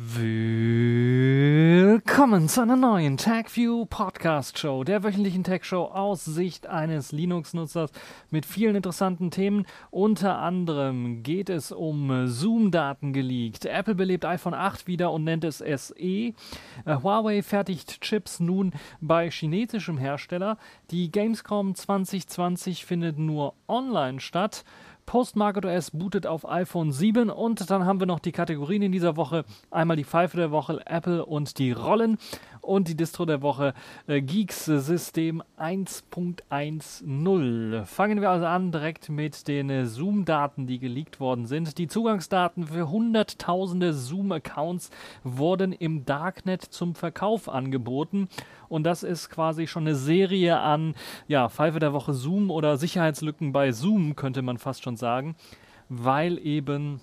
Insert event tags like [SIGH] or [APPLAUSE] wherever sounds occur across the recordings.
Willkommen zu einer neuen TagView Podcast Show, der wöchentlichen Tech Show aus Sicht eines Linux-Nutzers mit vielen interessanten Themen. Unter anderem geht es um Zoom-Daten geleakt. Apple belebt iPhone 8 wieder und nennt es SE. Äh, Huawei fertigt Chips nun bei chinesischem Hersteller. Die Gamescom 2020 findet nur online statt. Postmarket OS bootet auf iPhone 7 und dann haben wir noch die Kategorien in dieser Woche. Einmal die Pfeife der Woche, Apple und die Rollen und die Distro der Woche äh, Geeks System 1.10. Fangen wir also an direkt mit den äh, Zoom-Daten, die geleakt worden sind. Die Zugangsdaten für hunderttausende Zoom-Accounts wurden im Darknet zum Verkauf angeboten und das ist quasi schon eine Serie an ja, Pfeife der Woche Zoom oder Sicherheitslücken bei Zoom, könnte man fast schon sagen, weil eben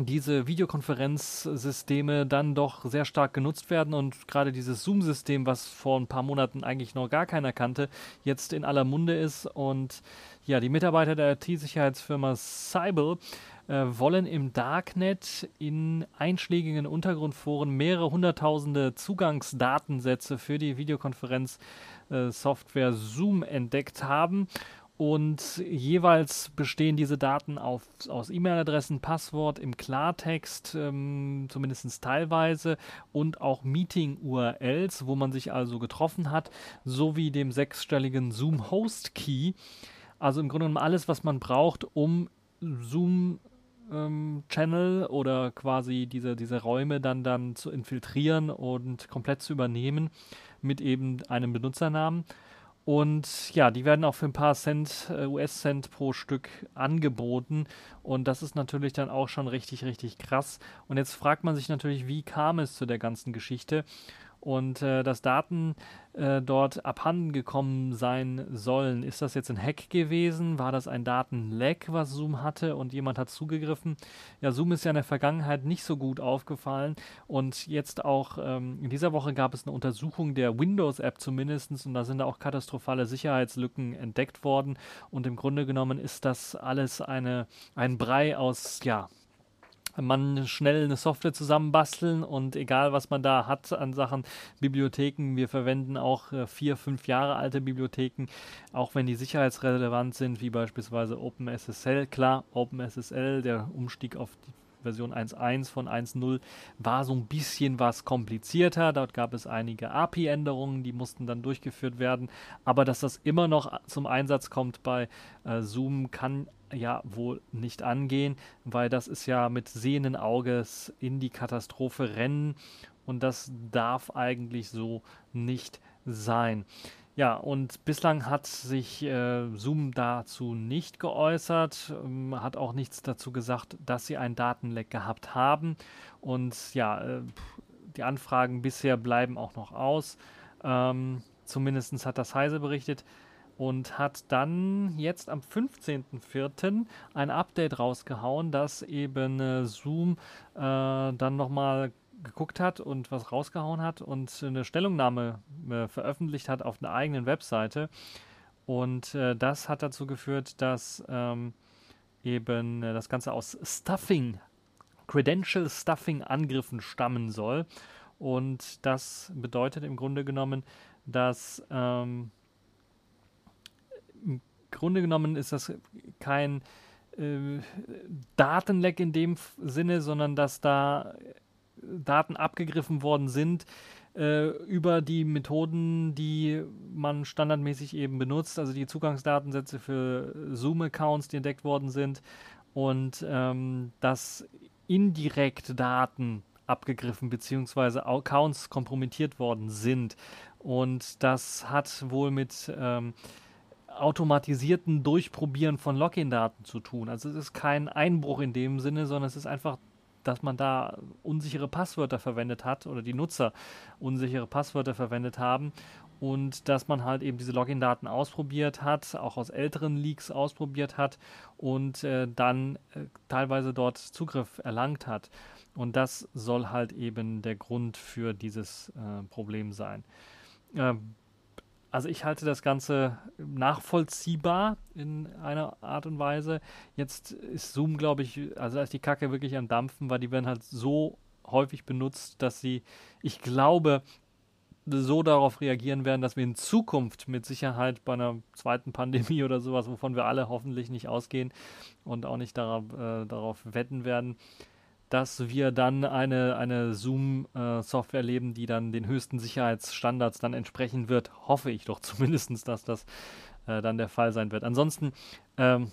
diese Videokonferenzsysteme dann doch sehr stark genutzt werden und gerade dieses Zoom-System, was vor ein paar Monaten eigentlich noch gar keiner kannte, jetzt in aller Munde ist. Und ja, die Mitarbeiter der IT-Sicherheitsfirma Cybel äh, wollen im Darknet in einschlägigen Untergrundforen mehrere hunderttausende Zugangsdatensätze für die Videokonferenzsoftware äh, Zoom entdeckt haben und jeweils bestehen diese Daten auf, aus E-Mail-Adressen, Passwort im Klartext, ähm, zumindest teilweise, und auch Meeting-URLs, wo man sich also getroffen hat, sowie dem sechsstelligen Zoom-Host-Key. Also im Grunde genommen alles, was man braucht, um Zoom ähm, Channel oder quasi diese, diese Räume dann, dann zu infiltrieren und komplett zu übernehmen mit eben einem Benutzernamen. Und ja, die werden auch für ein paar Cent, äh, US-Cent pro Stück angeboten. Und das ist natürlich dann auch schon richtig, richtig krass. Und jetzt fragt man sich natürlich, wie kam es zu der ganzen Geschichte? Und äh, dass Daten äh, dort abhanden gekommen sein sollen. Ist das jetzt ein Hack gewesen? War das ein Datenleck, was Zoom hatte und jemand hat zugegriffen? Ja, Zoom ist ja in der Vergangenheit nicht so gut aufgefallen und jetzt auch ähm, in dieser Woche gab es eine Untersuchung der Windows-App zumindest und da sind auch katastrophale Sicherheitslücken entdeckt worden und im Grunde genommen ist das alles eine, ein Brei aus, ja, man schnell eine Software zusammenbasteln und egal was man da hat an Sachen Bibliotheken, wir verwenden auch äh, vier, fünf Jahre alte Bibliotheken, auch wenn die sicherheitsrelevant sind, wie beispielsweise OpenSSL. Klar, OpenSSL, der Umstieg auf die Version 1.1 von 1.0 war so ein bisschen was komplizierter. Dort gab es einige API-Änderungen, die mussten dann durchgeführt werden. Aber dass das immer noch zum Einsatz kommt bei äh, Zoom, kann ja wohl nicht angehen, weil das ist ja mit sehenden Auges in die Katastrophe rennen und das darf eigentlich so nicht sein. Ja, und bislang hat sich äh, Zoom dazu nicht geäußert, ähm, hat auch nichts dazu gesagt, dass sie ein Datenleck gehabt haben. Und ja, äh, die Anfragen bisher bleiben auch noch aus. Ähm, Zumindest hat das Heise berichtet und hat dann jetzt am 15.04. ein Update rausgehauen, dass eben äh, Zoom äh, dann nochmal geguckt hat und was rausgehauen hat und eine Stellungnahme äh, veröffentlicht hat auf einer eigenen Webseite. Und äh, das hat dazu geführt, dass ähm, eben äh, das Ganze aus Stuffing, Credential Stuffing Angriffen stammen soll. Und das bedeutet im Grunde genommen, dass ähm, im Grunde genommen ist das kein äh, Datenleck in dem Sinne, sondern dass da Daten abgegriffen worden sind äh, über die Methoden, die man standardmäßig eben benutzt, also die Zugangsdatensätze für Zoom-Accounts, die entdeckt worden sind und ähm, dass indirekt Daten abgegriffen bzw. Accounts kompromittiert worden sind. Und das hat wohl mit ähm, automatisierten Durchprobieren von Login-Daten zu tun. Also es ist kein Einbruch in dem Sinne, sondern es ist einfach, dass man da unsichere Passwörter verwendet hat oder die Nutzer unsichere Passwörter verwendet haben und dass man halt eben diese Login-Daten ausprobiert hat, auch aus älteren Leaks ausprobiert hat und äh, dann äh, teilweise dort Zugriff erlangt hat. Und das soll halt eben der Grund für dieses äh, Problem sein. Also ich halte das Ganze nachvollziehbar in einer Art und Weise. Jetzt ist Zoom, glaube ich, also ist die Kacke wirklich am Dampfen, weil die werden halt so häufig benutzt, dass sie, ich glaube, so darauf reagieren werden, dass wir in Zukunft mit Sicherheit bei einer zweiten Pandemie [LAUGHS] oder sowas, wovon wir alle hoffentlich nicht ausgehen und auch nicht darauf, äh, darauf wetten werden, dass wir dann eine, eine Zoom-Software äh, leben, die dann den höchsten Sicherheitsstandards dann entsprechen wird. Hoffe ich doch [LAUGHS] zumindest, dass das äh, dann der Fall sein wird. Ansonsten, ähm,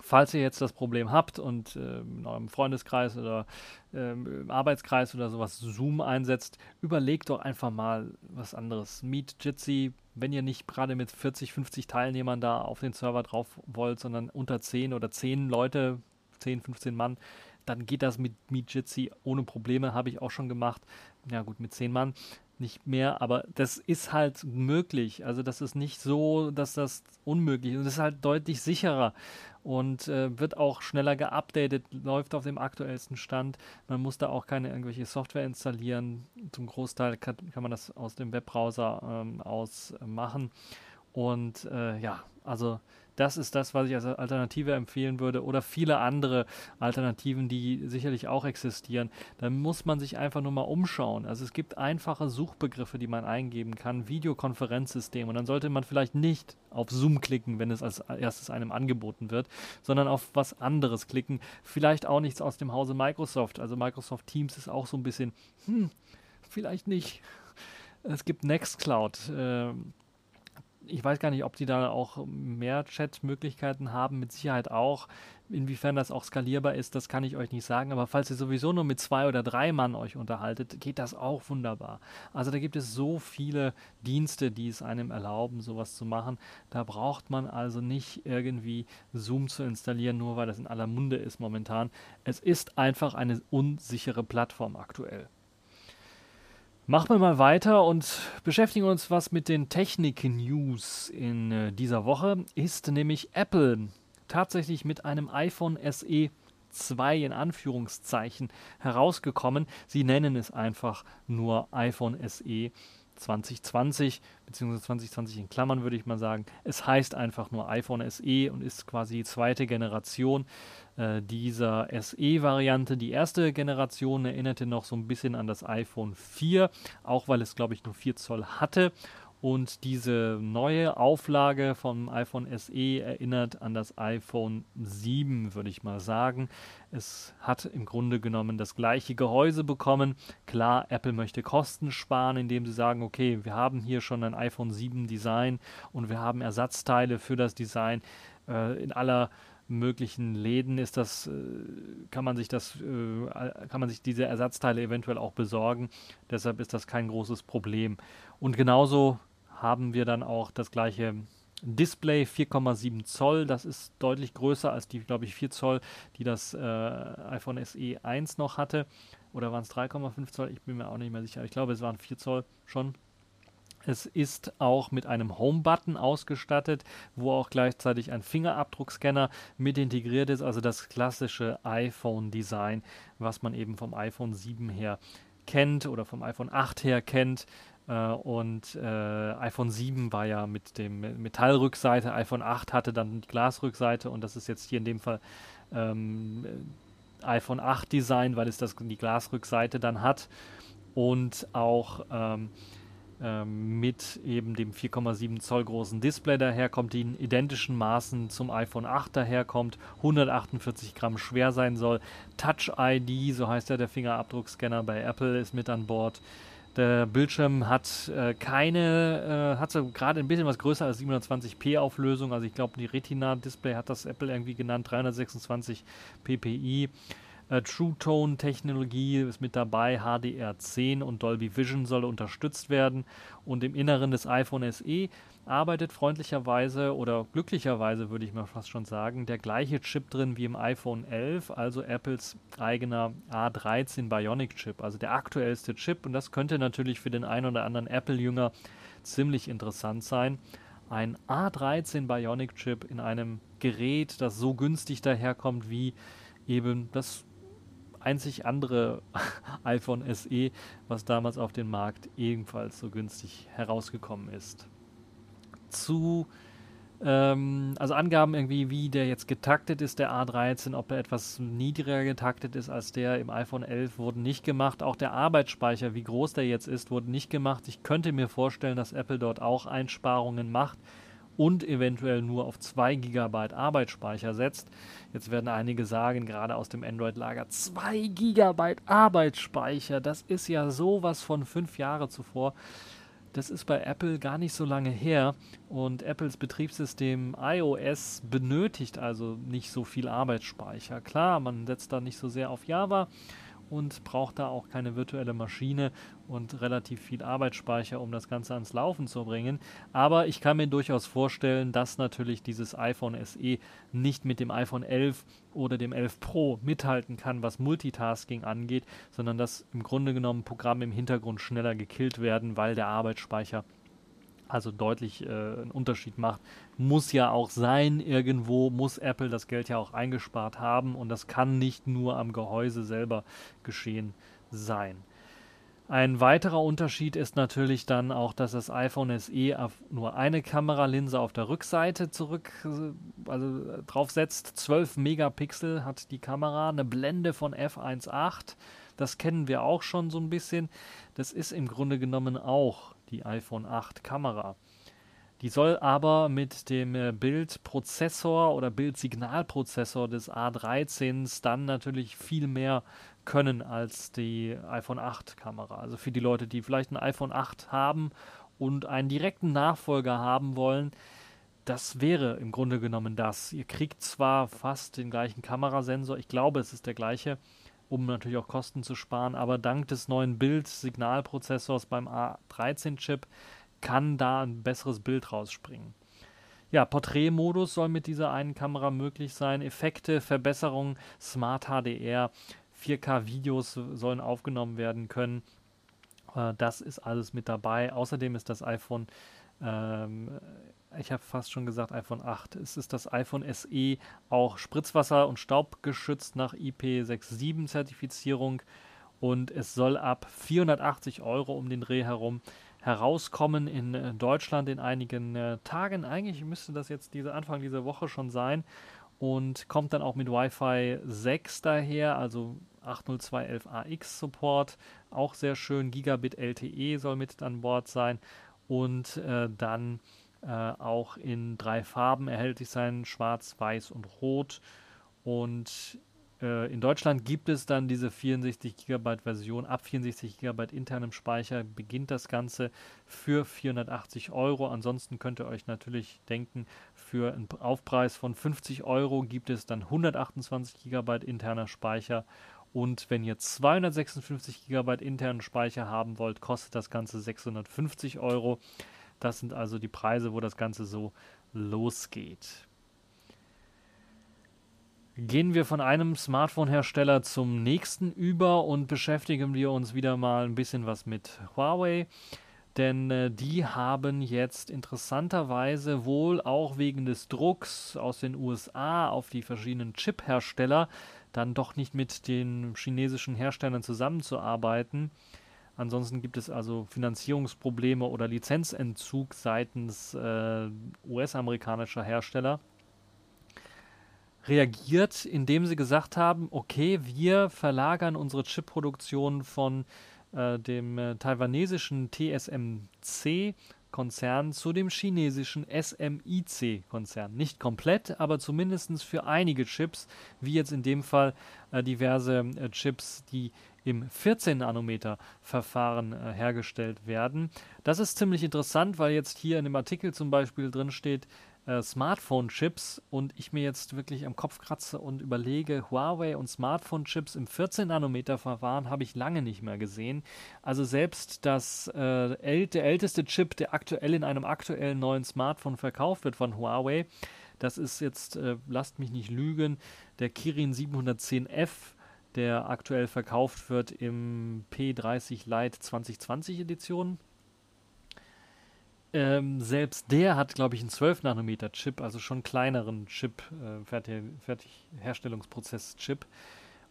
falls ihr jetzt das Problem habt und äh, in eurem Freundeskreis oder äh, im Arbeitskreis oder sowas Zoom einsetzt, überlegt doch einfach mal was anderes. Meet Jitsi, wenn ihr nicht gerade mit 40, 50 Teilnehmern da auf den Server drauf wollt, sondern unter 10 oder 10 Leute, 10, 15 Mann, dann geht das mit Meet Jitsi ohne Probleme, habe ich auch schon gemacht. Ja gut, mit 10 Mann nicht mehr, aber das ist halt möglich. Also das ist nicht so, dass das unmöglich ist. Und das ist halt deutlich sicherer und äh, wird auch schneller geupdatet, läuft auf dem aktuellsten Stand. Man muss da auch keine irgendwelche Software installieren. Zum Großteil kann, kann man das aus dem Webbrowser ähm, aus machen. Und äh, ja, also das ist das, was ich als Alternative empfehlen würde oder viele andere Alternativen, die sicherlich auch existieren. Da muss man sich einfach nur mal umschauen. Also es gibt einfache Suchbegriffe, die man eingeben kann, Videokonferenzsystem und dann sollte man vielleicht nicht auf Zoom klicken, wenn es als erstes einem angeboten wird, sondern auf was anderes klicken. Vielleicht auch nichts aus dem Hause Microsoft. Also Microsoft Teams ist auch so ein bisschen, hm, vielleicht nicht. Es gibt Nextcloud. Äh, ich weiß gar nicht, ob die da auch mehr Chat-Möglichkeiten haben, mit Sicherheit auch. Inwiefern das auch skalierbar ist, das kann ich euch nicht sagen. Aber falls ihr sowieso nur mit zwei oder drei Mann euch unterhaltet, geht das auch wunderbar. Also da gibt es so viele Dienste, die es einem erlauben, sowas zu machen. Da braucht man also nicht irgendwie Zoom zu installieren, nur weil das in aller Munde ist momentan. Es ist einfach eine unsichere Plattform aktuell. Machen wir mal weiter und beschäftigen uns was mit den Technik-News in äh, dieser Woche. Ist nämlich Apple tatsächlich mit einem iPhone SE 2 in Anführungszeichen herausgekommen. Sie nennen es einfach nur iPhone SE 2020 beziehungsweise 2020 in Klammern würde ich mal sagen. Es heißt einfach nur iPhone SE und ist quasi die zweite Generation äh, dieser SE-Variante. Die erste Generation erinnerte noch so ein bisschen an das iPhone 4, auch weil es glaube ich nur 4 Zoll hatte und diese neue Auflage vom iPhone SE erinnert an das iPhone 7, würde ich mal sagen. Es hat im Grunde genommen das gleiche Gehäuse bekommen. Klar, Apple möchte Kosten sparen, indem sie sagen, okay, wir haben hier schon ein iPhone 7 Design und wir haben Ersatzteile für das Design äh, in aller möglichen Läden ist das, äh, kann man sich das, äh, kann man sich diese Ersatzteile eventuell auch besorgen. Deshalb ist das kein großes Problem. Und genauso haben wir dann auch das gleiche Display 4,7 Zoll. Das ist deutlich größer als die, glaube ich, 4 Zoll, die das äh, iPhone SE 1 noch hatte. Oder waren es 3,5 Zoll? Ich bin mir auch nicht mehr sicher. Ich glaube, es waren 4 Zoll schon. Es ist auch mit einem Home-Button ausgestattet, wo auch gleichzeitig ein Fingerabdruckscanner mit integriert ist, also das klassische iPhone-Design, was man eben vom iPhone 7 her kennt oder vom iPhone 8 her kennt. Äh, und äh, iPhone 7 war ja mit dem Metallrückseite, iPhone 8 hatte dann die Glasrückseite und das ist jetzt hier in dem Fall ähm, iPhone 8 Design, weil es das, die Glasrückseite dann hat und auch ähm, ähm, mit eben dem 4,7 Zoll großen Display daherkommt, die in identischen Maßen zum iPhone 8 daherkommt, 148 Gramm schwer sein soll. Touch ID, so heißt ja der Fingerabdruckscanner bei Apple, ist mit an Bord. Der Bildschirm hat äh, keine, äh, hat so gerade ein bisschen was größer als 720p Auflösung. Also ich glaube, die Retina-Display hat das Apple irgendwie genannt, 326 ppi. Äh, True Tone Technologie ist mit dabei, HDR10 und Dolby Vision soll unterstützt werden. Und im Inneren des iPhone SE arbeitet freundlicherweise oder glücklicherweise würde ich mal fast schon sagen, der gleiche Chip drin wie im iPhone 11, also Apples eigener A13 Bionic Chip, also der aktuellste Chip. Und das könnte natürlich für den einen oder anderen Apple-Jünger ziemlich interessant sein. Ein A13 Bionic Chip in einem Gerät, das so günstig daherkommt wie eben das einzig andere [LAUGHS] iPhone SE, was damals auf den Markt ebenfalls so günstig herausgekommen ist. Zu Ähm, also Angaben irgendwie, wie der jetzt getaktet ist, der A13, ob er etwas niedriger getaktet ist als der im iPhone 11, wurden nicht gemacht. Auch der Arbeitsspeicher, wie groß der jetzt ist, wurde nicht gemacht. Ich könnte mir vorstellen, dass Apple dort auch Einsparungen macht und eventuell nur auf 2 GB Arbeitsspeicher setzt. Jetzt werden einige sagen, gerade aus dem Android-Lager, 2 GB Arbeitsspeicher, das ist ja sowas von fünf Jahre zuvor. Das ist bei Apple gar nicht so lange her und Apples Betriebssystem iOS benötigt also nicht so viel Arbeitsspeicher. Klar, man setzt da nicht so sehr auf Java und braucht da auch keine virtuelle Maschine und relativ viel Arbeitsspeicher, um das Ganze ans Laufen zu bringen. Aber ich kann mir durchaus vorstellen, dass natürlich dieses iPhone SE nicht mit dem iPhone 11 oder dem 11 Pro mithalten kann, was Multitasking angeht, sondern dass im Grunde genommen Programme im Hintergrund schneller gekillt werden, weil der Arbeitsspeicher also deutlich äh, einen Unterschied macht. Muss ja auch sein, irgendwo muss Apple das Geld ja auch eingespart haben und das kann nicht nur am Gehäuse selber geschehen sein. Ein weiterer Unterschied ist natürlich dann auch, dass das iPhone SE auf nur eine Kameralinse auf der Rückseite zurück, also draufsetzt. 12 Megapixel hat die Kamera, eine Blende von f1.8. Das kennen wir auch schon so ein bisschen. Das ist im Grunde genommen auch die iPhone 8 Kamera. Die soll aber mit dem äh, Bildprozessor oder Bildsignalprozessor des A13s dann natürlich viel mehr können als die iPhone 8 Kamera. Also für die Leute, die vielleicht ein iPhone 8 haben und einen direkten Nachfolger haben wollen, das wäre im Grunde genommen das. Ihr kriegt zwar fast den gleichen Kamerasensor, ich glaube, es ist der gleiche, um natürlich auch Kosten zu sparen. Aber dank des neuen Bild-Signalprozessors beim A13-Chip kann da ein besseres Bild rausspringen. Ja, Porträtmodus soll mit dieser einen Kamera möglich sein. Effekte, Verbesserungen, Smart HDR, 4K-Videos sollen aufgenommen werden können. Äh, das ist alles mit dabei. Außerdem ist das iPhone ähm, ich habe fast schon gesagt iPhone 8. Es ist das iPhone SE auch Spritzwasser- und Staubgeschützt nach IP67-Zertifizierung und es soll ab 480 Euro um den Dreh herum herauskommen in äh, Deutschland in einigen äh, Tagen. Eigentlich müsste das jetzt diese Anfang dieser Woche schon sein und kommt dann auch mit Wi-Fi 6 daher, also 802.11ax Support, auch sehr schön. Gigabit LTE soll mit an Bord sein und äh, dann äh, auch in drei Farben erhältlich sein, schwarz, weiß und rot. Und äh, in Deutschland gibt es dann diese 64 GB Version. Ab 64 GB internem Speicher beginnt das Ganze für 480 Euro. Ansonsten könnt ihr euch natürlich denken, für einen Aufpreis von 50 Euro gibt es dann 128 GB interner Speicher. Und wenn ihr 256 GB internen Speicher haben wollt, kostet das Ganze 650 Euro. Das sind also die Preise, wo das Ganze so losgeht. Gehen wir von einem Smartphone-Hersteller zum nächsten über und beschäftigen wir uns wieder mal ein bisschen was mit Huawei. Denn äh, die haben jetzt interessanterweise wohl auch wegen des Drucks aus den USA auf die verschiedenen Chip-Hersteller dann doch nicht mit den chinesischen Herstellern zusammenzuarbeiten Ansonsten gibt es also Finanzierungsprobleme oder Lizenzentzug seitens äh, US-amerikanischer Hersteller. Reagiert, indem sie gesagt haben, okay, wir verlagern unsere Chipproduktion von äh, dem äh, taiwanesischen TSMC Konzern zu dem chinesischen SMIC-Konzern. Nicht komplett, aber zumindest für einige Chips, wie jetzt in dem Fall äh, diverse äh, Chips, die im 14-Nanometer-Verfahren äh, hergestellt werden. Das ist ziemlich interessant, weil jetzt hier in dem Artikel zum Beispiel drin steht, äh, Smartphone-Chips und ich mir jetzt wirklich am Kopf kratze und überlege, Huawei und Smartphone-Chips im 14-Nanometer-Verfahren habe ich lange nicht mehr gesehen. Also selbst das, äh, äl der älteste Chip, der aktuell in einem aktuellen neuen Smartphone verkauft wird von Huawei, das ist jetzt, äh, lasst mich nicht lügen, der Kirin 710F der aktuell verkauft wird im P30 Lite 2020 Edition. Ähm, selbst der hat, glaube ich, einen 12 Nanometer Chip, also schon kleineren Chip, äh, Fertig Fertigherstellungsprozess-Chip.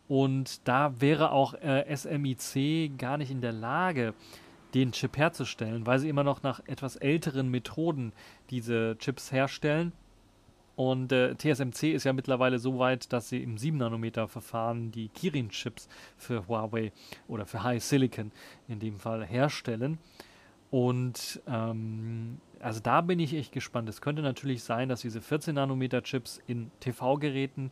Und da wäre auch äh, SMIC gar nicht in der Lage, den Chip herzustellen, weil sie immer noch nach etwas älteren Methoden diese Chips herstellen. Und äh, TSMC ist ja mittlerweile so weit, dass sie im 7-Nanometer-Verfahren die Kirin-Chips für Huawei oder für High Silicon in dem Fall herstellen. Und ähm, also da bin ich echt gespannt. Es könnte natürlich sein, dass diese 14-Nanometer-Chips in TV-Geräten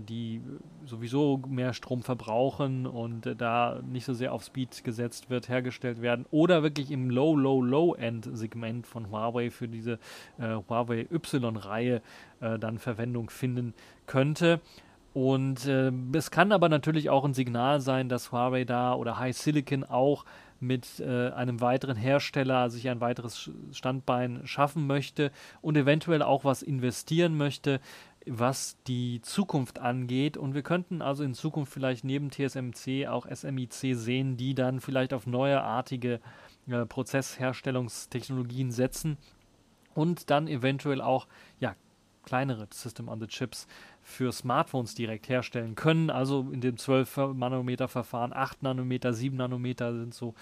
die sowieso mehr Strom verbrauchen und äh, da nicht so sehr auf Speed gesetzt wird, hergestellt werden oder wirklich im Low, Low, Low-End-Segment von Huawei für diese äh, Huawei Y-Reihe äh, dann Verwendung finden könnte. Und äh, es kann aber natürlich auch ein Signal sein, dass Huawei da oder High Silicon auch mit äh, einem weiteren Hersteller sich ein weiteres Standbein schaffen möchte und eventuell auch was investieren möchte, was die Zukunft angeht. Und wir könnten also in Zukunft vielleicht neben TSMC auch SMIC sehen, die dann vielleicht auf neuartige äh, Prozessherstellungstechnologien setzen und dann eventuell auch ja, kleinere System on the Chips für Smartphones direkt herstellen können. Also in dem 12 Nanometer Verfahren, 8 Nanometer, 7 Nanometer sind so,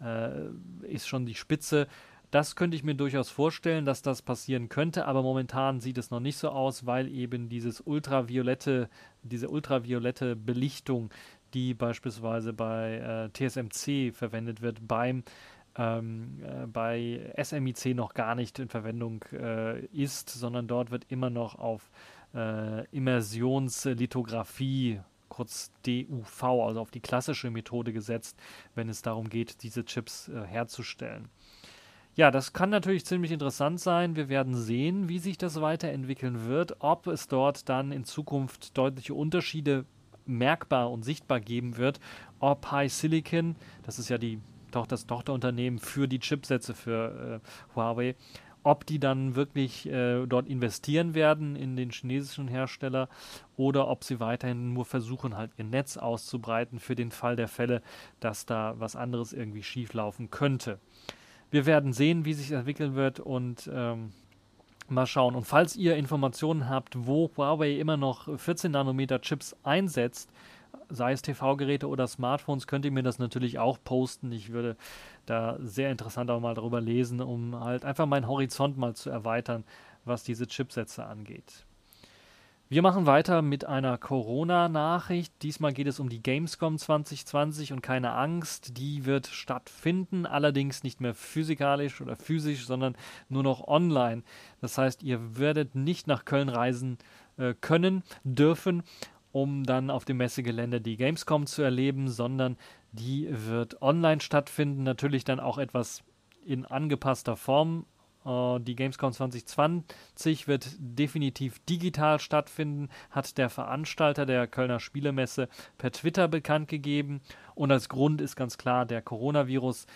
äh, ist schon die Spitze. Das könnte ich mir durchaus vorstellen, dass das passieren könnte, aber momentan sieht es noch nicht so aus, weil eben dieses ultraviolette, diese ultraviolette Belichtung, die beispielsweise bei äh, TSMC verwendet wird, beim ähm, äh, bei SMIC noch gar nicht in Verwendung äh, ist, sondern dort wird immer noch auf äh, Immersionslithografie kurz DUV, also auf die klassische Methode gesetzt, wenn es darum geht, diese Chips äh, herzustellen. Ja, das kann natürlich ziemlich interessant sein. Wir werden sehen, wie sich das weiterentwickeln wird, ob es dort dann in Zukunft deutliche Unterschiede merkbar und sichtbar geben wird, ob High Silicon, das ist ja die, das Tochterunternehmen für die Chipsätze für äh, Huawei, ob die dann wirklich äh, dort investieren werden in den chinesischen Hersteller oder ob sie weiterhin nur versuchen, halt ihr Netz auszubreiten für den Fall der Fälle, dass da was anderes irgendwie schieflaufen könnte wir werden sehen, wie sich entwickeln wird und ähm, mal schauen. Und falls ihr Informationen habt, wo Huawei immer noch 14 Nanometer Chips einsetzt, sei es TV-Geräte oder Smartphones, könnt ihr mir das natürlich auch posten. Ich würde da sehr interessant auch mal darüber lesen, um halt einfach meinen Horizont mal zu erweitern, was diese Chipsätze angeht. Wir machen weiter mit einer Corona-Nachricht. Diesmal geht es um die Gamescom 2020 und keine Angst, die wird stattfinden, allerdings nicht mehr physikalisch oder physisch, sondern nur noch online. Das heißt, ihr werdet nicht nach Köln reisen äh, können, dürfen, um dann auf dem Messegelände die Gamescom zu erleben, sondern die wird online stattfinden, natürlich dann auch etwas in angepasster Form die Gamescom 2020 wird definitiv digital stattfinden, hat der Veranstalter der Kölner Spielemesse per Twitter bekannt gegeben. Und als Grund ist ganz klar der Coronavirus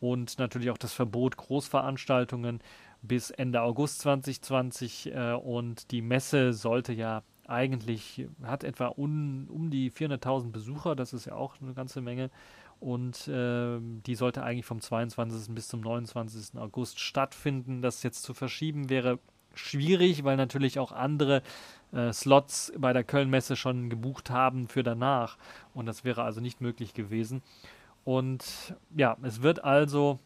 und natürlich auch das Verbot Großveranstaltungen bis Ende August 2020. Äh, und die Messe sollte ja eigentlich, hat etwa un, um die 400.000 Besucher, das ist ja auch eine ganze Menge und äh, die sollte eigentlich vom 22. bis zum 29. August stattfinden. Das jetzt zu verschieben wäre schwierig, weil natürlich auch andere äh, Slots bei der Köln-Messe schon gebucht haben für danach und das wäre also nicht möglich gewesen. Und ja, es wird also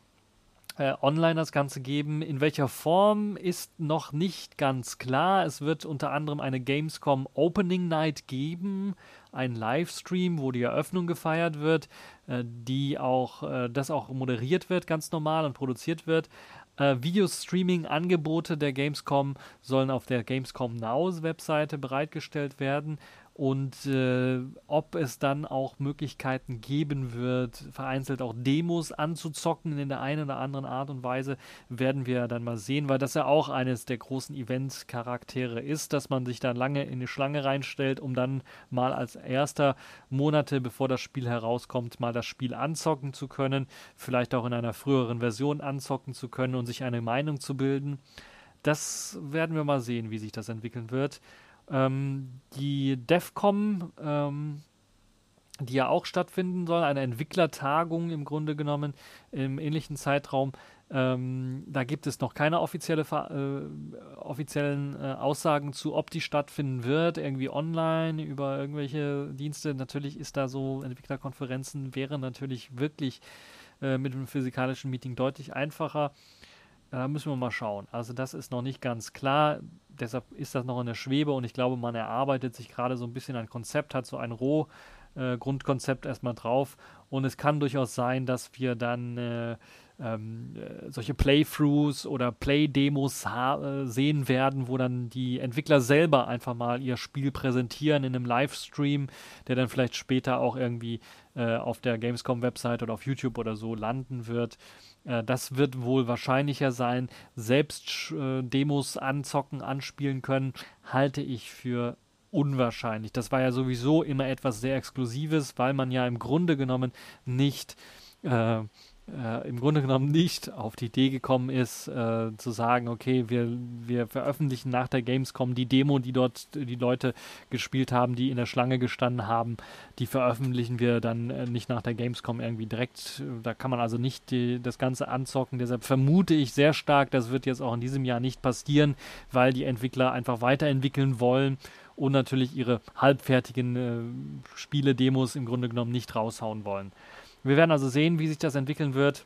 äh, online das Ganze geben. In welcher Form ist noch nicht ganz klar. Es wird unter anderem eine Gamescom Opening Night geben, ein Livestream, wo die Eröffnung gefeiert wird, äh, die auch, äh, das auch moderiert wird, ganz normal und produziert wird. Äh, Videostreaming-Angebote der Gamescom sollen auf der Gamescom Now Webseite bereitgestellt werden und äh, ob es dann auch Möglichkeiten geben wird, vereinzelt auch Demos anzuzocken in der einen oder anderen Art und Weise, werden wir dann mal sehen, weil das ja auch eines der großen Event-Charaktere ist, dass man sich dann lange in eine Schlange reinstellt, um dann mal als erster Monate, bevor das Spiel herauskommt, mal das Spiel anzocken zu können, vielleicht auch in einer früheren Version anzocken zu können und sich eine Meinung zu bilden. Das werden wir mal sehen, wie sich das entwickeln wird. Ähm, die DEFCOM, ähm, die ja auch stattfinden soll, eine Entwicklertagung im Grunde genommen im ähnlichen Zeitraum. Ähm, da gibt es noch keine offizielle, äh, offiziellen äh, Aussagen zu, ob die stattfinden wird, irgendwie online über irgendwelche Dienste. Natürlich ist da so Entwicklerkonferenzen, wäre natürlich wirklich äh, mit einem physikalischen Meeting deutlich einfacher. Da müssen wir mal schauen. Also das ist noch nicht ganz klar. Deshalb ist das noch in der Schwebe und ich glaube, man erarbeitet sich gerade so ein bisschen ein Konzept, hat so ein Roh-Grundkonzept äh, erstmal drauf. Und es kann durchaus sein, dass wir dann äh, ähm, äh, solche Playthroughs oder Play-Demos äh, sehen werden, wo dann die Entwickler selber einfach mal ihr Spiel präsentieren in einem Livestream, der dann vielleicht später auch irgendwie äh, auf der Gamescom-Website oder auf YouTube oder so landen wird. Äh, das wird wohl wahrscheinlicher sein. Selbst äh, Demos anzocken, anspielen können, halte ich für unwahrscheinlich. Das war ja sowieso immer etwas sehr Exklusives, weil man ja im Grunde genommen nicht äh, im Grunde genommen nicht auf die Idee gekommen ist, äh, zu sagen, okay, wir, wir veröffentlichen nach der Gamescom die Demo, die dort die Leute gespielt haben, die in der Schlange gestanden haben, die veröffentlichen wir dann äh, nicht nach der Gamescom irgendwie direkt. Da kann man also nicht die, das Ganze anzocken. Deshalb vermute ich sehr stark, das wird jetzt auch in diesem Jahr nicht passieren, weil die Entwickler einfach weiterentwickeln wollen und natürlich ihre halbfertigen äh, Spiele-Demos im Grunde genommen nicht raushauen wollen. Wir werden also sehen, wie sich das entwickeln wird.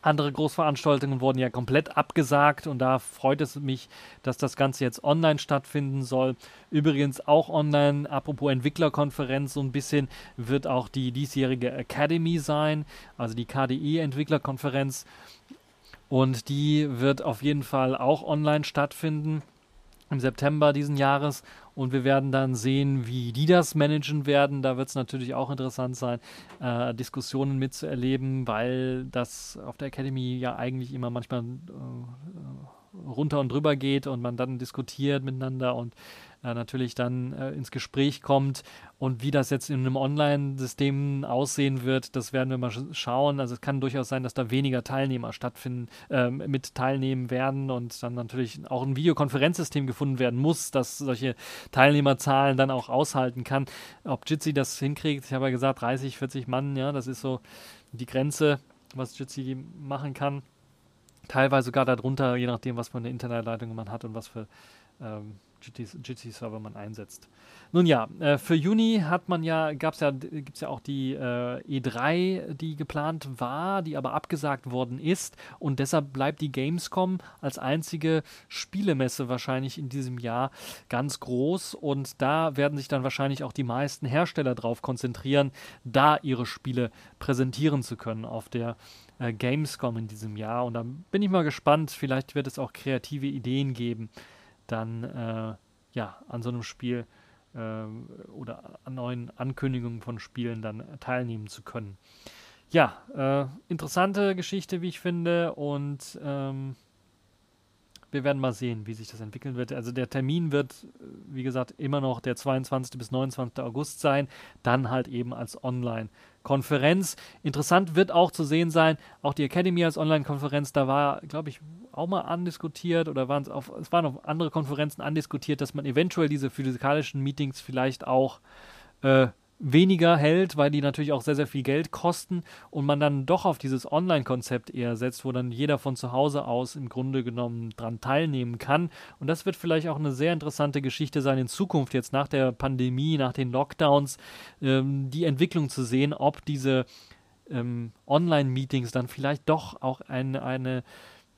Andere Großveranstaltungen wurden ja komplett abgesagt und da freut es mich, dass das Ganze jetzt online stattfinden soll. Übrigens auch online, apropos Entwicklerkonferenz, so ein bisschen wird auch die diesjährige Academy sein, also die KDE-Entwicklerkonferenz. Und die wird auf jeden Fall auch online stattfinden im September diesen Jahres und wir werden dann sehen, wie die das managen werden. Da wird es natürlich auch interessant sein, äh, Diskussionen mitzuerleben, weil das auf der Academy ja eigentlich immer manchmal äh, runter und drüber geht und man dann diskutiert miteinander und äh, natürlich dann äh, ins Gespräch kommt. Und wie das jetzt in einem Online-System aussehen wird, das werden wir mal sch schauen. Also es kann durchaus sein, dass da weniger Teilnehmer stattfinden, äh, mit teilnehmen werden und dann natürlich auch ein Videokonferenzsystem gefunden werden muss, das solche Teilnehmerzahlen dann auch aushalten kann. Ob Jitsi das hinkriegt, ich habe ja gesagt, 30, 40 Mann, ja, das ist so die Grenze, was Jitsi machen kann. Teilweise sogar darunter, je nachdem, was für eine Internetleitung man hat und was für ähm, Jitsi-Server man einsetzt. Nun ja, äh, für Juni hat man ja, gab's ja, gibt es ja auch die äh, E3, die geplant war, die aber abgesagt worden ist. Und deshalb bleibt die Gamescom als einzige Spielemesse wahrscheinlich in diesem Jahr ganz groß. Und da werden sich dann wahrscheinlich auch die meisten Hersteller darauf konzentrieren, da ihre Spiele präsentieren zu können auf der äh, Gamescom in diesem Jahr. Und da bin ich mal gespannt, vielleicht wird es auch kreative Ideen geben, dann äh, ja an so einem Spiel äh, oder an neuen Ankündigungen von Spielen dann teilnehmen zu können. Ja, äh, interessante Geschichte, wie ich finde, und ähm, wir werden mal sehen, wie sich das entwickeln wird. Also der Termin wird, wie gesagt, immer noch der 22. bis 29. August sein, dann halt eben als Online-Konferenz. Interessant wird auch zu sehen sein, auch die Academy als Online-Konferenz, da war, glaube ich, auch mal andiskutiert oder waren es auf, es waren auf andere Konferenzen andiskutiert, dass man eventuell diese physikalischen Meetings vielleicht auch äh, weniger hält, weil die natürlich auch sehr, sehr viel Geld kosten und man dann doch auf dieses Online-Konzept eher setzt, wo dann jeder von zu Hause aus im Grunde genommen dran teilnehmen kann. Und das wird vielleicht auch eine sehr interessante Geschichte sein in Zukunft, jetzt nach der Pandemie, nach den Lockdowns, ähm, die Entwicklung zu sehen, ob diese ähm, Online-Meetings dann vielleicht doch auch ein, eine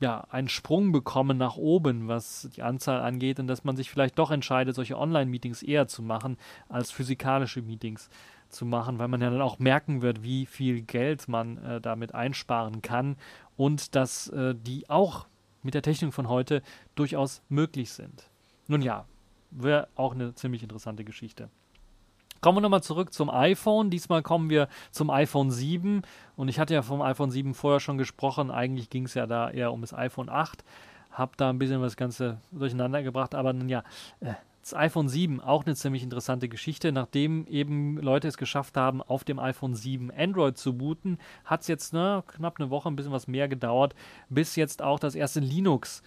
ja, einen Sprung bekommen nach oben, was die Anzahl angeht und dass man sich vielleicht doch entscheidet, solche Online-Meetings eher zu machen als physikalische Meetings zu machen, weil man ja dann auch merken wird, wie viel Geld man äh, damit einsparen kann und dass äh, die auch mit der Technik von heute durchaus möglich sind. Nun ja, wäre auch eine ziemlich interessante Geschichte. Kommen wir nochmal zurück zum iPhone. Diesmal kommen wir zum iPhone 7. Und ich hatte ja vom iPhone 7 vorher schon gesprochen. Eigentlich ging es ja da eher um das iPhone 8. Hab da ein bisschen das Ganze durcheinander gebracht. Aber nun ja, äh, das iPhone 7, auch eine ziemlich interessante Geschichte. Nachdem eben Leute es geschafft haben, auf dem iPhone 7 Android zu booten, hat es jetzt ne, knapp eine Woche, ein bisschen was mehr gedauert, bis jetzt auch das erste Linux,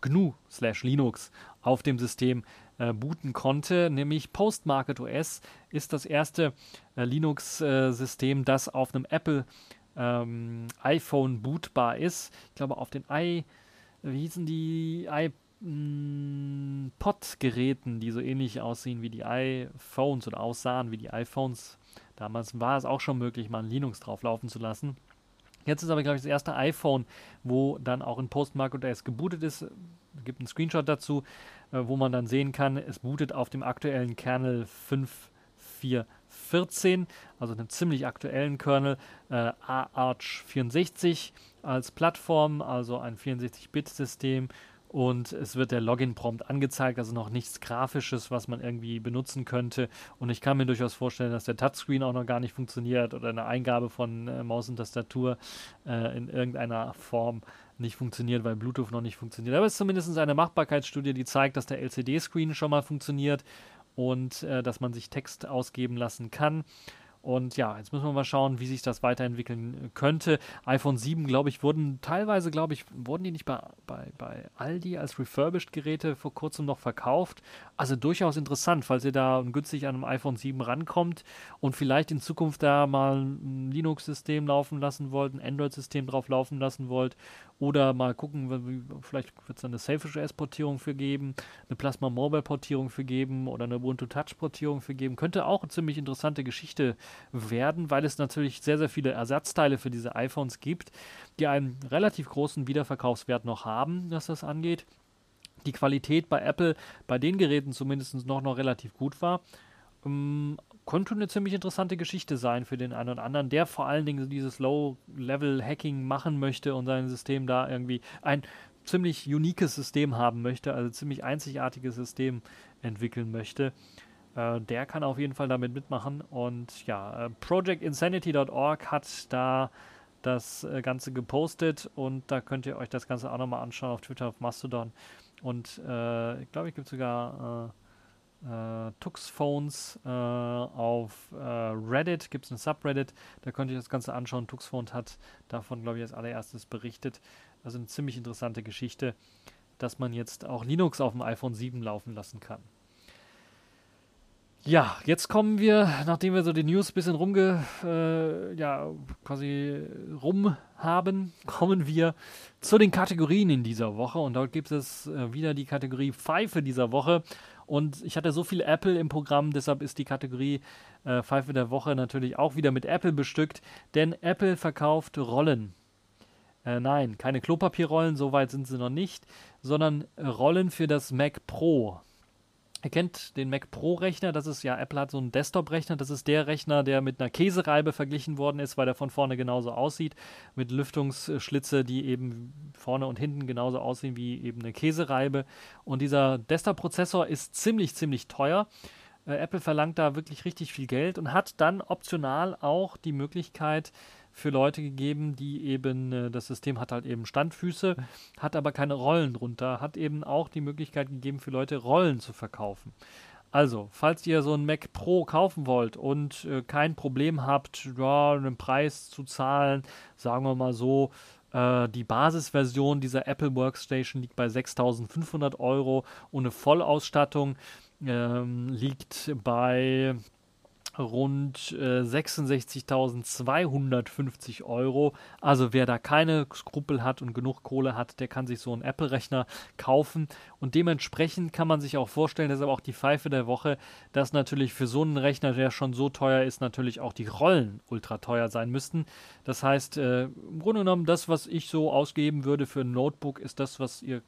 GNU slash Linux, auf dem System äh, booten konnte, nämlich Postmarket OS ist das erste äh, Linux-System, das auf einem Apple ähm, iPhone bootbar ist. Ich glaube, auf den i, wie hießen die iPod-Geräten, die so ähnlich aussehen wie die iPhones oder aussahen wie die iPhones. Damals war es auch schon möglich, mal ein Linux drauf laufen zu lassen. Jetzt ist aber, glaube ich, das erste iPhone, wo dann auch in Post-MacOS gebootet ist. Es gibt einen Screenshot dazu, äh, wo man dann sehen kann, es bootet auf dem aktuellen Kernel 5.4.14, also einem ziemlich aktuellen Kernel, äh, Arch 64 als Plattform, also ein 64-Bit-System und es wird der Login-Prompt angezeigt, also noch nichts Grafisches, was man irgendwie benutzen könnte. Und ich kann mir durchaus vorstellen, dass der Touchscreen auch noch gar nicht funktioniert oder eine Eingabe von äh, Maus und Tastatur äh, in irgendeiner Form nicht funktioniert, weil Bluetooth noch nicht funktioniert. Aber es ist zumindest eine Machbarkeitsstudie, die zeigt, dass der LCD-Screen schon mal funktioniert und äh, dass man sich Text ausgeben lassen kann. Und ja, jetzt müssen wir mal schauen, wie sich das weiterentwickeln könnte. iPhone 7, glaube ich, wurden teilweise, glaube ich, wurden die nicht bei, bei, bei Aldi als Refurbished-Geräte vor kurzem noch verkauft. Also durchaus interessant, falls ihr da günstig an einem iPhone 7 rankommt und vielleicht in Zukunft da mal ein Linux-System laufen lassen wollt, ein Android-System drauf laufen lassen wollt oder mal gucken, vielleicht wird es eine Selfish S-Portierung für geben, eine Plasma Mobile-Portierung für geben oder eine Ubuntu Touch-Portierung für geben. Könnte auch eine ziemlich interessante Geschichte werden, weil es natürlich sehr, sehr viele Ersatzteile für diese iPhones gibt, die einen relativ großen Wiederverkaufswert noch haben, was das angeht. Die Qualität bei Apple bei den Geräten zumindest noch, noch relativ gut war. Ähm, könnte eine ziemlich interessante Geschichte sein für den einen oder anderen, der vor allen Dingen dieses Low-Level-Hacking machen möchte und sein System da irgendwie ein ziemlich uniques System haben möchte, also ziemlich einzigartiges System entwickeln möchte. Äh, der kann auf jeden Fall damit mitmachen. Und ja, äh, projectinsanity.org hat da das äh, Ganze gepostet und da könnt ihr euch das Ganze auch nochmal anschauen auf Twitter, auf Mastodon. Und äh, ich glaube, ich gibt sogar äh, Tuxphones äh, auf äh, Reddit, gibt es ein Subreddit, da könnt ihr das Ganze anschauen. Tuxphones hat davon, glaube ich, als allererstes berichtet. Also eine ziemlich interessante Geschichte, dass man jetzt auch Linux auf dem iPhone 7 laufen lassen kann. Ja, jetzt kommen wir, nachdem wir so die News ein bisschen rumge, äh, ja, quasi rum haben, [LAUGHS] kommen wir zu den Kategorien in dieser Woche. Und dort gibt es äh, wieder die Kategorie Pfeife dieser Woche. Und ich hatte so viel Apple im Programm, deshalb ist die Kategorie äh, Pfeife der Woche natürlich auch wieder mit Apple bestückt, denn Apple verkauft Rollen. Äh, nein, keine Klopapierrollen, so weit sind sie noch nicht, sondern Rollen für das Mac Pro. Ihr kennt den Mac Pro Rechner, das ist ja, Apple hat so einen Desktop-Rechner, das ist der Rechner, der mit einer Käsereibe verglichen worden ist, weil der von vorne genauso aussieht, mit Lüftungsschlitze, die eben vorne und hinten genauso aussehen wie eben eine Käsereibe. Und dieser Desktop-Prozessor ist ziemlich, ziemlich teuer. Äh, Apple verlangt da wirklich richtig viel Geld und hat dann optional auch die Möglichkeit, für Leute gegeben, die eben, äh, das System hat halt eben Standfüße, hat aber keine Rollen drunter, hat eben auch die Möglichkeit gegeben, für Leute Rollen zu verkaufen. Also, falls ihr so ein Mac Pro kaufen wollt und äh, kein Problem habt, ja, einen Preis zu zahlen, sagen wir mal so, äh, die Basisversion dieser Apple Workstation liegt bei 6500 Euro und eine Vollausstattung ähm, liegt bei rund äh, 66.250 Euro. Also wer da keine Skrupel hat und genug Kohle hat, der kann sich so einen Apple-Rechner kaufen. Und dementsprechend kann man sich auch vorstellen, deshalb auch die Pfeife der Woche, dass natürlich für so einen Rechner, der schon so teuer ist, natürlich auch die Rollen ultra teuer sein müssten. Das heißt, äh, im Grunde genommen, das, was ich so ausgeben würde für ein Notebook, ist das, was ihr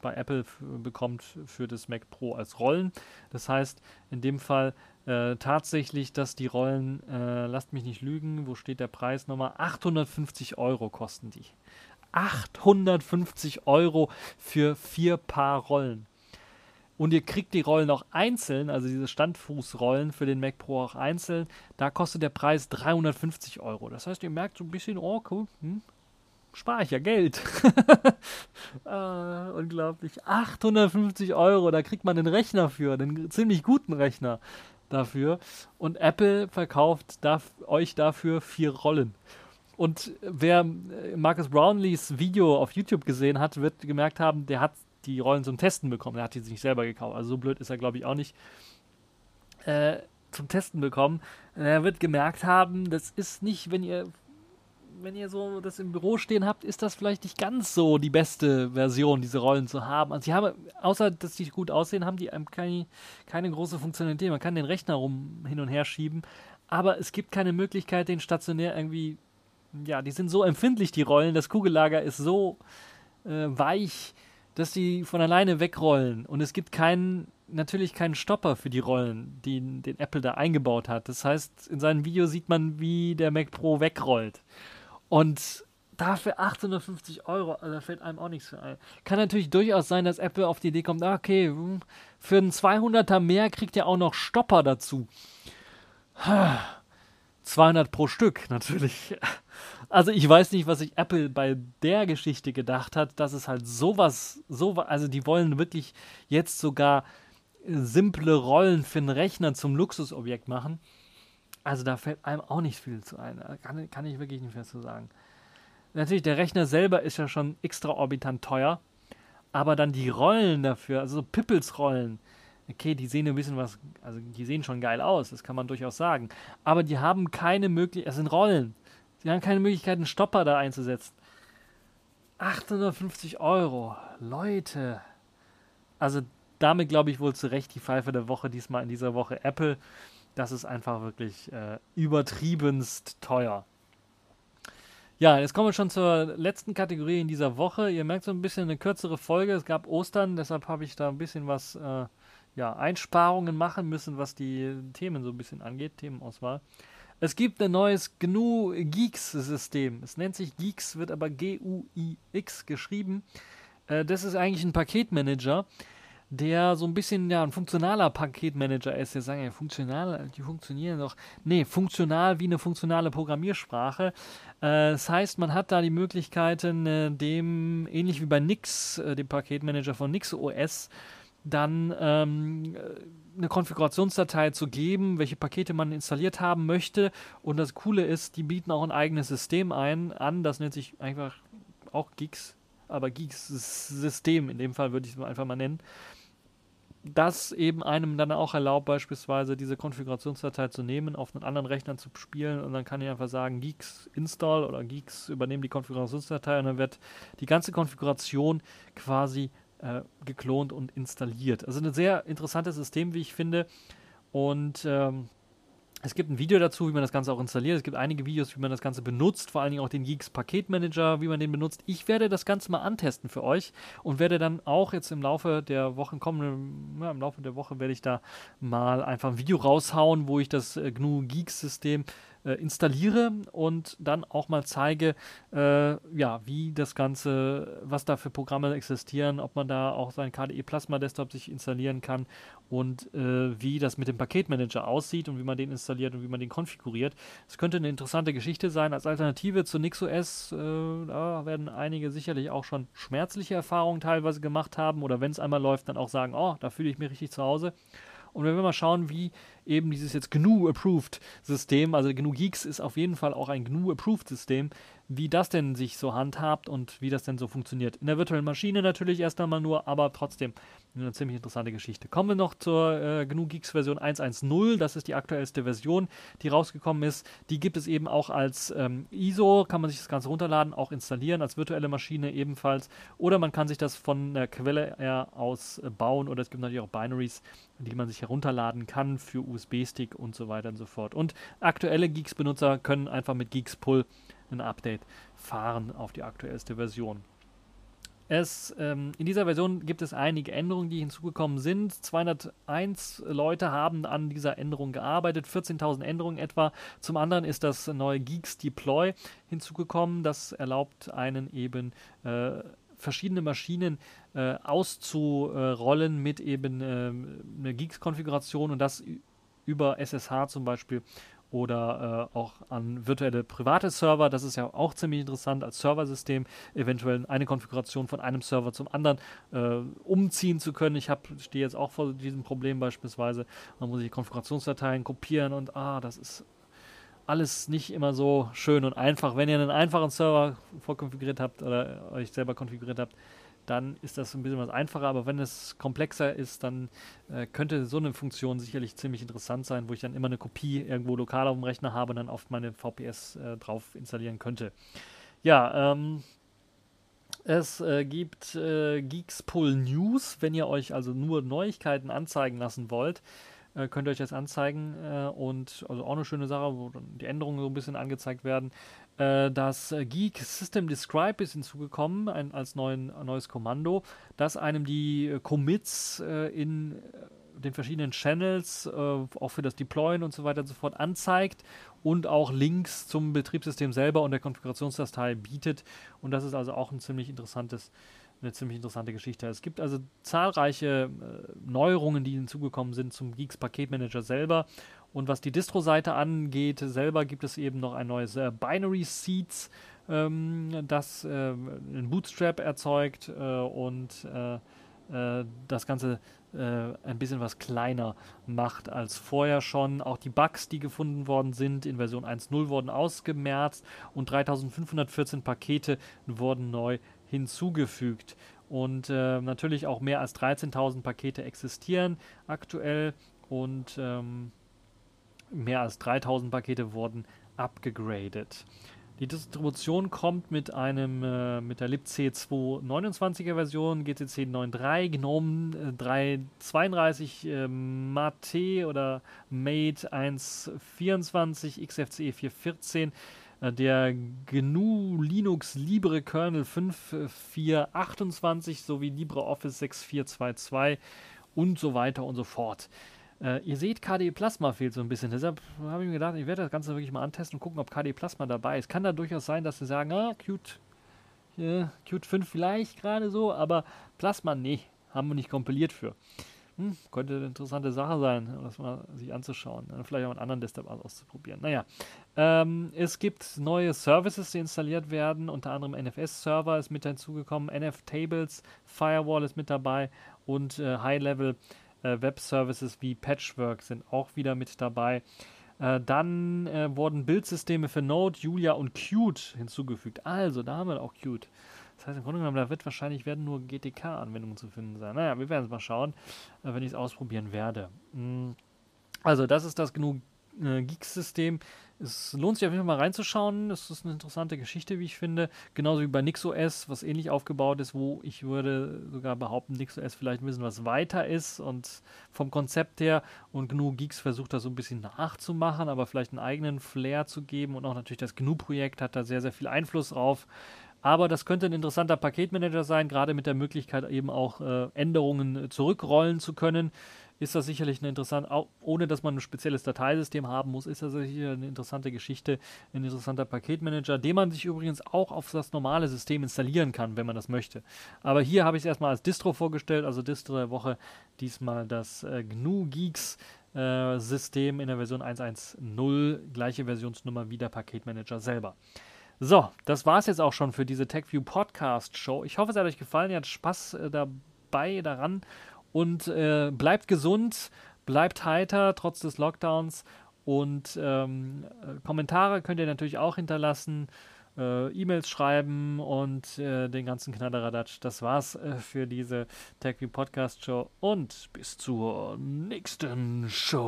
bei Apple bekommt für das Mac Pro als Rollen. Das heißt, in dem Fall äh, tatsächlich, dass die Rollen, äh, lasst mich nicht lügen, wo steht der Preis nochmal? 850 Euro kosten die. 850 Euro für vier Paar Rollen. Und ihr kriegt die Rollen auch einzeln, also diese Standfußrollen für den Mac Pro auch einzeln. Da kostet der Preis 350 Euro. Das heißt, ihr merkt so ein bisschen, oh, cool, hm, spare ich ja Geld. ah, [LAUGHS] unglaublich. 850 Euro, da kriegt man einen Rechner für, einen ziemlich guten Rechner dafür. Und Apple verkauft darf, euch dafür vier Rollen. Und wer äh, Marcus Brownlees Video auf YouTube gesehen hat, wird gemerkt haben, der hat die Rollen zum Testen bekommen. Er hat die sich nicht selber gekauft. Also so blöd ist er, glaube ich, auch nicht. Äh, zum Testen bekommen. Er wird gemerkt haben, das ist nicht, wenn ihr wenn ihr so das im Büro stehen habt, ist das vielleicht nicht ganz so die beste Version, diese Rollen zu haben. Also sie haben, außer dass die gut aussehen, haben die einem keine, keine große Funktionalität. Man kann den Rechner rum hin und her schieben, aber es gibt keine Möglichkeit, den stationär irgendwie ja, die sind so empfindlich, die Rollen. Das Kugellager ist so äh, weich, dass die von alleine wegrollen. Und es gibt keinen, natürlich keinen Stopper für die Rollen, die, den Apple da eingebaut hat. Das heißt, in seinem Video sieht man, wie der Mac Pro wegrollt. Und dafür 850 Euro, also da fällt einem auch nichts für ein. Kann natürlich durchaus sein, dass Apple auf die Idee kommt, ah, okay, hm, für einen 200er mehr kriegt ihr auch noch Stopper dazu. 200 pro Stück, [LAUGHS] natürlich. Also ich weiß nicht, was sich Apple bei der Geschichte gedacht hat, dass es halt sowas, so, also die wollen wirklich jetzt sogar simple Rollen für einen Rechner zum Luxusobjekt machen. Also da fällt einem auch nicht viel zu ein. Kann, kann ich wirklich nicht mehr so sagen. Natürlich, der Rechner selber ist ja schon extraorbitant teuer, aber dann die Rollen dafür, also so Pippels-Rollen, okay, die sehen ein bisschen was, also die sehen schon geil aus, das kann man durchaus sagen. Aber die haben keine Möglichkeit, es sind Rollen. Sie haben keine Möglichkeit, einen Stopper da einzusetzen. 850 Euro. Leute. Also damit glaube ich wohl zu Recht die Pfeife der Woche, diesmal in dieser Woche Apple. Das ist einfach wirklich äh, übertriebenst teuer. Ja, jetzt kommen wir schon zur letzten Kategorie in dieser Woche. Ihr merkt so ein bisschen eine kürzere Folge. Es gab Ostern, deshalb habe ich da ein bisschen was äh, ja, Einsparungen machen müssen, was die Themen so ein bisschen angeht, Themenauswahl. Es gibt ein neues GNU Geeks System. Es nennt sich Geeks, wird aber G-U-I-X geschrieben. Äh, das ist eigentlich ein Paketmanager, der so ein bisschen ja, ein funktionaler Paketmanager ist. Wir sagen ja funktional, die funktionieren doch. Nee, funktional wie eine funktionale Programmiersprache. Äh, das heißt, man hat da die Möglichkeiten, äh, dem, ähnlich wie bei Nix, äh, dem Paketmanager von Nix OS, dann ähm, eine Konfigurationsdatei zu geben, welche Pakete man installiert haben möchte. Und das Coole ist, die bieten auch ein eigenes System ein, an, das nennt sich einfach auch Geeks, aber Geeks System, in dem Fall würde ich es einfach mal nennen, das eben einem dann auch erlaubt, beispielsweise diese Konfigurationsdatei zu nehmen, auf einen anderen Rechner zu spielen und dann kann ich einfach sagen, Geeks install oder Geeks übernehmen die Konfigurationsdatei und dann wird die ganze Konfiguration quasi äh, geklont und installiert. Also ein sehr interessantes System, wie ich finde. Und ähm, es gibt ein Video dazu, wie man das Ganze auch installiert. Es gibt einige Videos, wie man das Ganze benutzt, vor allen Dingen auch den Geeks Paketmanager, wie man den benutzt. Ich werde das Ganze mal antesten für euch und werde dann auch jetzt im Laufe der Wochen kommen, ja, im Laufe der Woche werde ich da mal einfach ein Video raushauen, wo ich das äh, GNU Geeks System äh, installiere und dann auch mal zeige, äh, ja, wie das Ganze, was da für Programme existieren, ob man da auch seinen KDE Plasma Desktop sich installieren kann und äh, wie das mit dem Paketmanager aussieht und wie man den installiert und wie man den konfiguriert. Es könnte eine interessante Geschichte sein als Alternative zu NixOS. Äh, da werden einige sicherlich auch schon schmerzliche Erfahrungen teilweise gemacht haben oder wenn es einmal läuft, dann auch sagen, oh, da fühle ich mich richtig zu Hause. Und wenn wir mal schauen, wie eben dieses jetzt GNU-Approved System, also GNU Geeks ist auf jeden Fall auch ein GNU-Approved System, wie das denn sich so handhabt und wie das denn so funktioniert. In der virtuellen Maschine natürlich erst einmal nur, aber trotzdem eine ziemlich interessante Geschichte. Kommen wir noch zur äh, GNU Geeks Version 1.1.0. Das ist die aktuellste Version, die rausgekommen ist. Die gibt es eben auch als ähm, ISO, kann man sich das Ganze runterladen, auch installieren, als virtuelle Maschine ebenfalls. Oder man kann sich das von der Quelle aus äh, bauen oder es gibt natürlich auch Binaries, die man sich herunterladen kann für USB-Stick und so weiter und so fort. Und aktuelle Geeks-Benutzer können einfach mit Geeks Pull ein Update fahren auf die aktuellste Version. Es, ähm, in dieser Version gibt es einige Änderungen, die hinzugekommen sind. 201 Leute haben an dieser Änderung gearbeitet, 14.000 Änderungen etwa. Zum anderen ist das neue Geeks Deploy hinzugekommen. Das erlaubt einen eben äh, verschiedene Maschinen äh, auszurollen mit eben äh, einer Geeks-Konfiguration und das über SSH zum Beispiel oder äh, auch an virtuelle private Server. Das ist ja auch ziemlich interessant als Serversystem, eventuell eine Konfiguration von einem Server zum anderen äh, umziehen zu können. Ich stehe jetzt auch vor diesem Problem beispielsweise. Man muss die Konfigurationsdateien kopieren und ah, das ist alles nicht immer so schön und einfach. Wenn ihr einen einfachen Server vorkonfiguriert habt oder euch selber konfiguriert habt, dann ist das ein bisschen was einfacher. Aber wenn es komplexer ist, dann äh, könnte so eine Funktion sicherlich ziemlich interessant sein, wo ich dann immer eine Kopie irgendwo lokal auf dem Rechner habe und dann auf meine VPS äh, drauf installieren könnte. Ja, ähm, es äh, gibt äh, Geekspull News, wenn ihr euch also nur Neuigkeiten anzeigen lassen wollt äh, könnt ihr euch das anzeigen äh, und also auch eine schöne Sache, wo dann die Änderungen so ein bisschen angezeigt werden. Äh, das Geek System Describe ist hinzugekommen ein, als neuen, neues Kommando, das einem die äh, Commits äh, in den verschiedenen Channels, äh, auch für das Deployen und so weiter und so fort anzeigt und auch Links zum Betriebssystem selber und der Konfigurationsdatei bietet. Und das ist also auch ein ziemlich interessantes eine ziemlich interessante Geschichte. Es gibt also zahlreiche äh, Neuerungen, die hinzugekommen sind zum Geeks Paketmanager selber. Und was die Distro-Seite angeht, selber gibt es eben noch ein neues äh, Binary Seeds, ähm, das äh, einen Bootstrap erzeugt äh, und äh, äh, das Ganze ein bisschen was kleiner macht als vorher schon. Auch die Bugs, die gefunden worden sind in Version 1.0, wurden ausgemerzt und 3514 Pakete wurden neu hinzugefügt. Und äh, natürlich auch mehr als 13.000 Pakete existieren aktuell und ähm, mehr als 3.000 Pakete wurden abgegradet. Die Distribution kommt mit einem äh, mit der libc 229er Version, GCC 9.3, GNOME äh, 3.32, äh, Mate oder Mate 1.24, XFCE 4.14 äh, der GNU Linux Libre Kernel 5.4.28 sowie LibreOffice 6.4.2.2 und so weiter und so fort. Äh, ihr seht, KDE Plasma fehlt so ein bisschen. Deshalb habe ich mir gedacht, ich werde das Ganze wirklich mal antesten und gucken, ob KDE Plasma dabei ist. Kann da durchaus sein, dass sie sagen, ah, Qt, äh, Qt 5 vielleicht gerade so, aber Plasma, nee, haben wir nicht kompiliert für. Hm, könnte eine interessante Sache sein, das mal sich anzuschauen. Vielleicht auch einen anderen Desktop auszuprobieren. Naja, ähm, es gibt neue Services, die installiert werden. Unter anderem NFS-Server ist mit hinzugekommen, NF-Tables, Firewall ist mit dabei und äh, High-Level äh, wie Patchwork sind auch wieder mit dabei. Äh, dann äh, wurden Bildsysteme für Node, Julia und Qt hinzugefügt. Also, da haben wir auch Qt. Das heißt, im Grunde genommen, da wird wahrscheinlich werden nur GTK-Anwendungen zu finden sein. Naja, wir werden es mal schauen, äh, wenn ich es ausprobieren werde. Mm. Also, das ist das genug äh, Geeks-System. Es lohnt sich auf jeden Fall mal reinzuschauen. Es ist eine interessante Geschichte, wie ich finde. Genauso wie bei NixOS, was ähnlich aufgebaut ist, wo ich würde sogar behaupten, NixOS vielleicht ein bisschen was weiter ist und vom Konzept her und GNU Geeks versucht das so ein bisschen nachzumachen, aber vielleicht einen eigenen Flair zu geben und auch natürlich das GNU-Projekt hat da sehr, sehr viel Einfluss drauf. Aber das könnte ein interessanter Paketmanager sein, gerade mit der Möglichkeit eben auch äh, Änderungen zurückrollen zu können. Ist das sicherlich eine interessante, auch ohne dass man ein spezielles Dateisystem haben muss, ist das sicher eine interessante Geschichte, ein interessanter Paketmanager, den man sich übrigens auch auf das normale System installieren kann, wenn man das möchte. Aber hier habe ich es erstmal als Distro vorgestellt, also Distro der Woche, diesmal das äh, GNU Geeks äh, System in der Version 1.1.0, gleiche Versionsnummer wie der Paketmanager selber. So, das war es jetzt auch schon für diese TechView Podcast Show. Ich hoffe, es hat euch gefallen. Ihr habt Spaß äh, dabei daran und äh, bleibt gesund, bleibt heiter trotz des Lockdowns und ähm, äh, Kommentare könnt ihr natürlich auch hinterlassen. Äh, E-Mails schreiben und äh, den ganzen Knadderadatsch. Das war's äh, für diese TechView Podcast Show und bis zur nächsten Show.